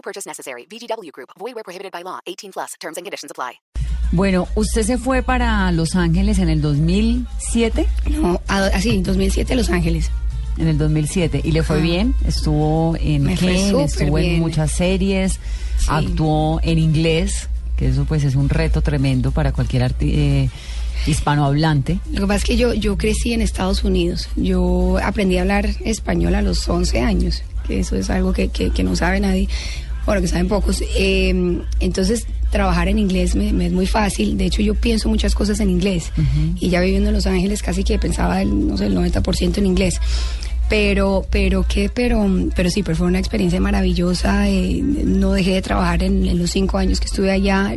No purchase necessary. VGW Group. Void where prohibited by law. 18 plus. Terms and conditions apply. Bueno, usted se fue para Los Ángeles en el 2007. No, así, 2007 Los Ángeles. En el 2007. ¿Y le fue Ajá. bien? Estuvo en Me fue Ken, estuvo en bien. muchas series, Sí. actuó en inglés, que eso pues es un reto tremendo para cualquier arti- eh, hispanohablante. Lo que pasa es que yo, yo crecí en Estados Unidos. Yo aprendí a hablar español a los 11 años, que eso es algo que, que- que no sabe nadie, bueno, que saben pocos. Eh, entonces, trabajar en inglés me, me es muy fácil. De hecho, yo pienso muchas cosas en inglés. Y ya viviendo en Los Ángeles, casi que pensaba, el, no sé, el 90% en inglés. Pero, pero qué, pero, pero sí, pero fue una experiencia maravillosa. eh, no dejé de trabajar en, en los cinco años que estuve allá.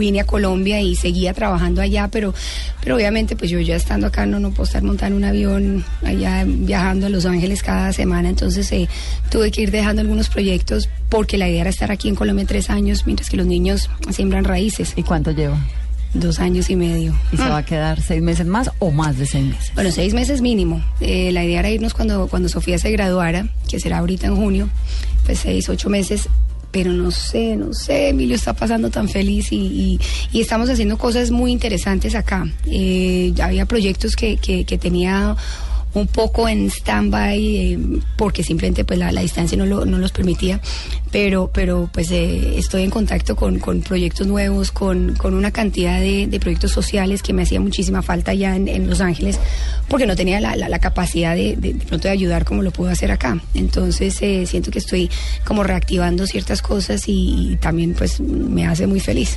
Vine a Colombia y seguía trabajando allá, pero, pero obviamente, pues yo ya estando acá no, no puedo estar montando un avión allá viajando a Los Ángeles cada semana. Entonces eh, tuve que ir dejando algunos proyectos porque la idea era estar aquí en Colombia tres años, mientras que los niños siembran raíces. ¿Y cuánto lleva? Dos años y medio. ¿Y se va a quedar seis meses más o más de seis meses? Bueno, seis meses mínimo. Eh, la idea era irnos cuando, cuando Sofía se graduara, que será ahorita en junio, pues seis, ocho meses. Pero no sé, no sé, Emilio está pasando tan feliz y, y- y estamos haciendo cosas muy interesantes acá. Eh, había proyectos que, que, que tenía un poco en stand-by eh, porque simplemente pues la, distancia no, lo- no los permitía pero pero pues eh, estoy en contacto con, con proyectos nuevos con, con una cantidad de, de proyectos sociales que me hacía muchísima falta ya en, en Los Ángeles porque no tenía la, la- la capacidad de, de, de pronto de ayudar como lo puedo hacer acá. Entonces eh, siento que estoy como reactivando ciertas cosas y, y también pues me hace muy feliz